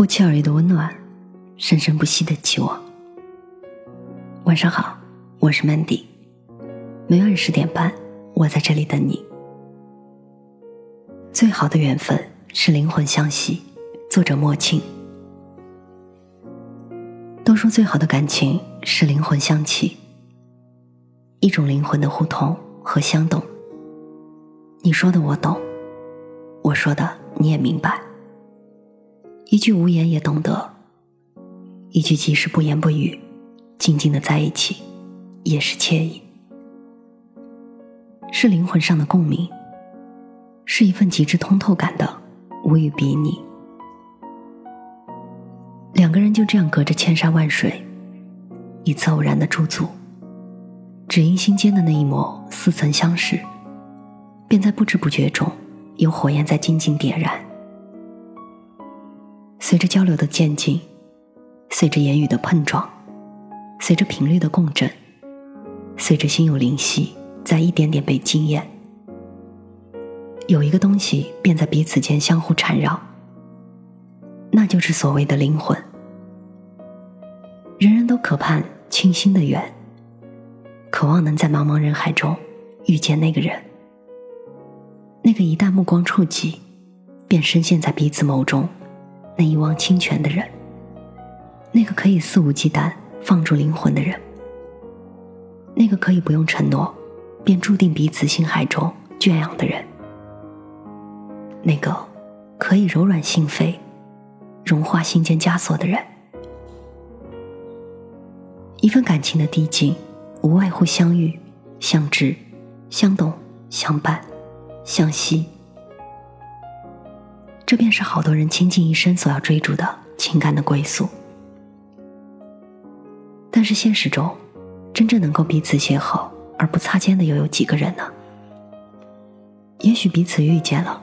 不期而遇的温暖，生生不息的期望。晚上好，我是 Mandy，每晚十点半，我在这里等你。最好的缘分是灵魂相吸，作者莫青。都说最好的感情是灵魂相契，一种灵魂的互通和相懂。你说的我懂，我说的你也明白。一句无言也懂得，一句即使不言不语，静静的在一起，也是惬意。是灵魂上的共鸣，是一份极致通透感的无与比拟。两个人就这样隔着千山万水，一次偶然的驻足，只因心间的那一抹似曾相识，便在不知不觉中，有火焰在静静点燃。随着交流的渐进，随着言语的碰撞，随着频率的共振，随着心有灵犀在一点点被惊艳，有一个东西便在彼此间相互缠绕，那就是所谓的灵魂。人人都渴盼倾心的缘，渴望能在茫茫人海中遇见那个人，那个一旦目光触及，便深陷在彼此眸中。那一汪清泉的人，那个可以肆无忌惮放逐灵魂的人，那个可以不用承诺便注定彼此心海中圈养的人，那个可以柔软心扉、融化心间枷锁的人。一份感情的递进，无外乎相遇、相知、相懂、相伴、相惜。这便是好多人倾尽一生所要追逐的情感的归宿。但是现实中，真正能够彼此邂逅而不擦肩的又有几个人呢？也许彼此遇见了，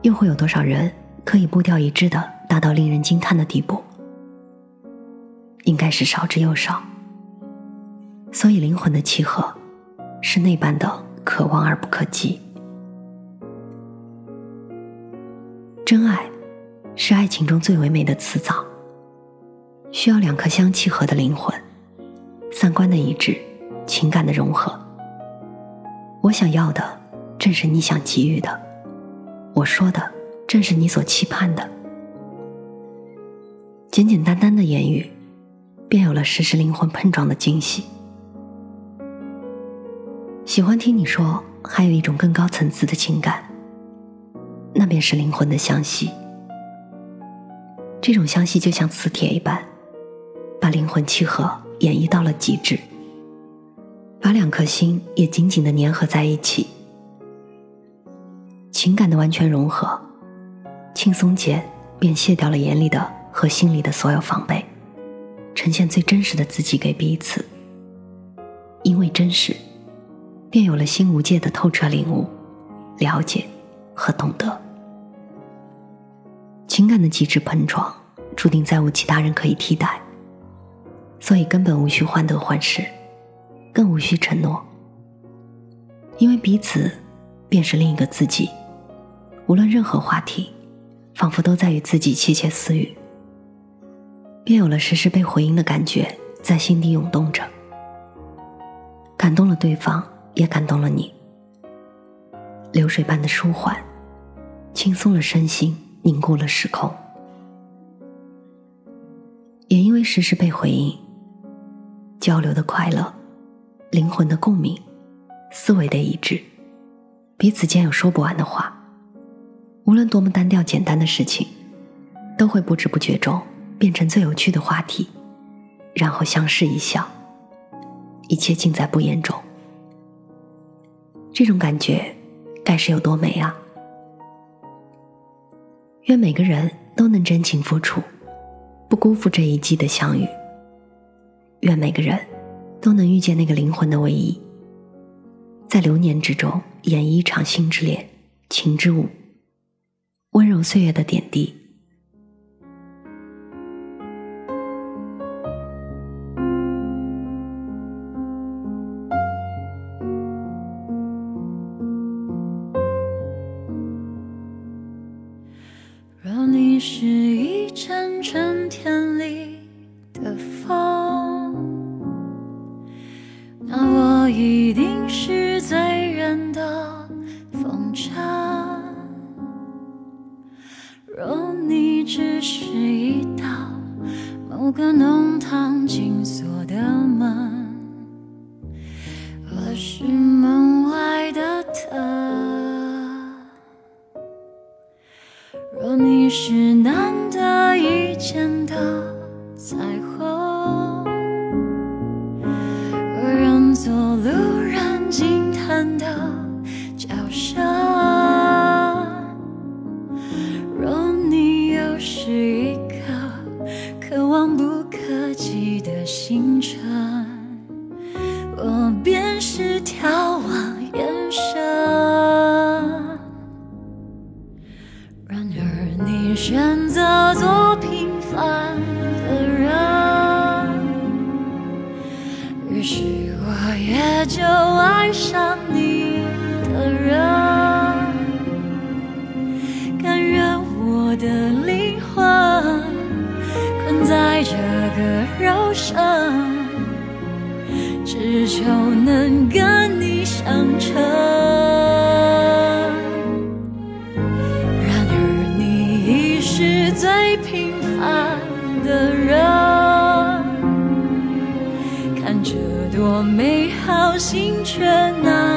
又会有多少人可以步调一致的达到令人惊叹的地步？应该是少之又少。所以灵魂的契合，是那般的可望而不可及。真爱是爱情中最唯美的词藻，需要两颗相契合的灵魂，三观的一致，情感的融合。我想要的正是你想给予的，我说的正是你所期盼的。简简单单的言语，便有了实时灵魂碰撞的惊喜。喜欢听你说，还有一种更高层次的情感。那便是灵魂的相吸，这种相吸就像磁铁一般，把灵魂契合演绎到了极致，把两颗心也紧紧的粘合在一起，情感的完全融合，轻松间便卸掉了眼里的和心里的所有防备，呈现最真实的自己给彼此。因为真实，便有了心无界的透彻领悟、了解。和懂得，情感的极致碰撞，注定再无其他人可以替代，所以根本无需患得患失，更无需承诺，因为彼此便是另一个自己，无论任何话题，仿佛都在与自己窃窃私语，便有了时时被回应的感觉在心底涌动着，感动了对方，也感动了你。流水般的舒缓，轻松了身心，凝固了时空。也因为时时被回应，交流的快乐，灵魂的共鸣，思维的一致，彼此间有说不完的话。无论多么单调简单的事情，都会不知不觉中变成最有趣的话题，然后相视一笑，一切尽在不言中。这种感觉。该是有多美啊！愿每个人都能真情付出，不辜负这一季的相遇。愿每个人都能遇见那个灵魂的唯一，在流年之中演绎一场心之恋、情之舞，温柔岁月的点滴。若你是一阵春天里的风，那我一定是醉人的风筝。若你只是一道某个弄堂紧锁的门，就爱上你的人。甘愿我的灵魂困在这个肉身，只求能跟你相称。然而你已是最平凡的人，多美好，心却难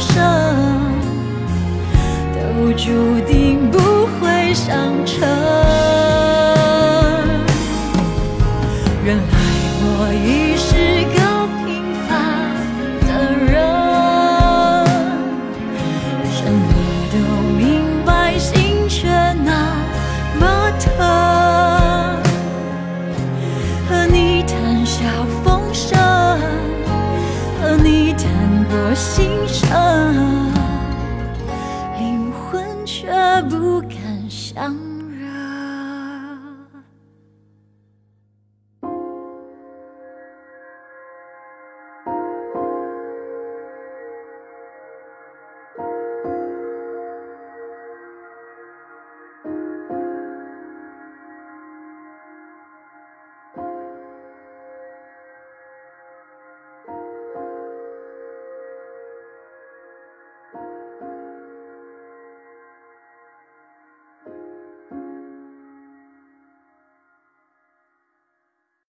生都注定不会相成。原来我已是个平凡的人，什么都 lắng